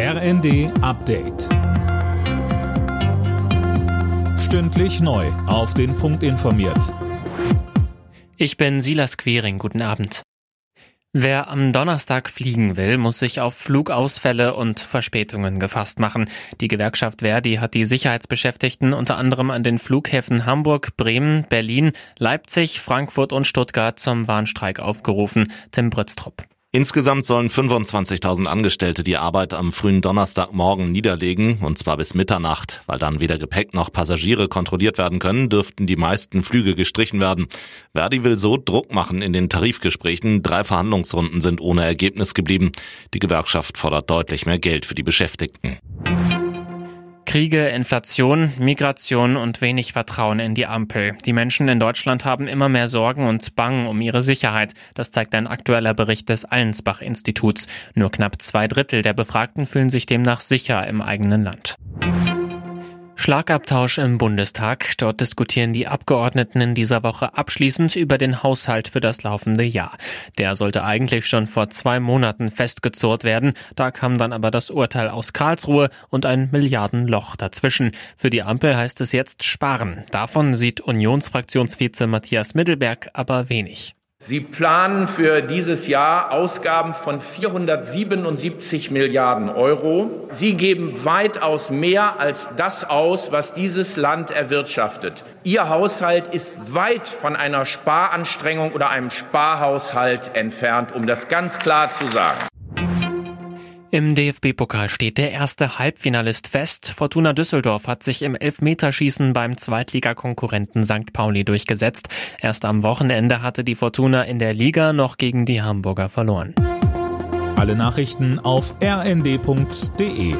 RND Update. Stündlich neu. Auf den Punkt informiert. Ich bin Silas Quering. Guten Abend. Wer am Donnerstag fliegen will, muss sich auf Flugausfälle und Verspätungen gefasst machen. Die Gewerkschaft Verdi hat die Sicherheitsbeschäftigten unter anderem an den Flughäfen Hamburg, Bremen, Berlin, Leipzig, Frankfurt und Stuttgart zum Warnstreik aufgerufen. Tim Brütztrup. Insgesamt sollen 25.000 Angestellte die Arbeit am frühen Donnerstagmorgen niederlegen, und zwar bis Mitternacht. Weil dann weder Gepäck noch Passagiere kontrolliert werden können, dürften die meisten Flüge gestrichen werden. Verdi will so Druck machen in den Tarifgesprächen. Drei Verhandlungsrunden sind ohne Ergebnis geblieben. Die Gewerkschaft fordert deutlich mehr Geld für die Beschäftigten. Kriege, Inflation, Migration und wenig Vertrauen in die Ampel. Die Menschen in Deutschland haben immer mehr Sorgen und Bangen um ihre Sicherheit. Das zeigt ein aktueller Bericht des Allensbach-Instituts. Nur knapp zwei Drittel der Befragten fühlen sich demnach sicher im eigenen Land. Schlagabtausch im Bundestag. Dort diskutieren die Abgeordneten in dieser Woche abschließend über den Haushalt für das laufende Jahr. Der sollte eigentlich schon vor zwei Monaten festgezurrt werden. Da kam dann aber das Urteil aus Karlsruhe und ein Milliardenloch dazwischen. Für die Ampel heißt es jetzt sparen. Davon sieht Unionsfraktionsvize Matthias Mittelberg aber wenig. Sie planen für dieses Jahr Ausgaben von 477 Milliarden Euro. Sie geben weitaus mehr als das aus, was dieses Land erwirtschaftet. Ihr Haushalt ist weit von einer Sparanstrengung oder einem Sparhaushalt entfernt, um das ganz klar zu sagen. Im DFB-Pokal steht der erste Halbfinalist fest. Fortuna Düsseldorf hat sich im Elfmeterschießen beim Zweitligakonkurrenten St. Pauli durchgesetzt. Erst am Wochenende hatte die Fortuna in der Liga noch gegen die Hamburger verloren. Alle Nachrichten auf rnd.de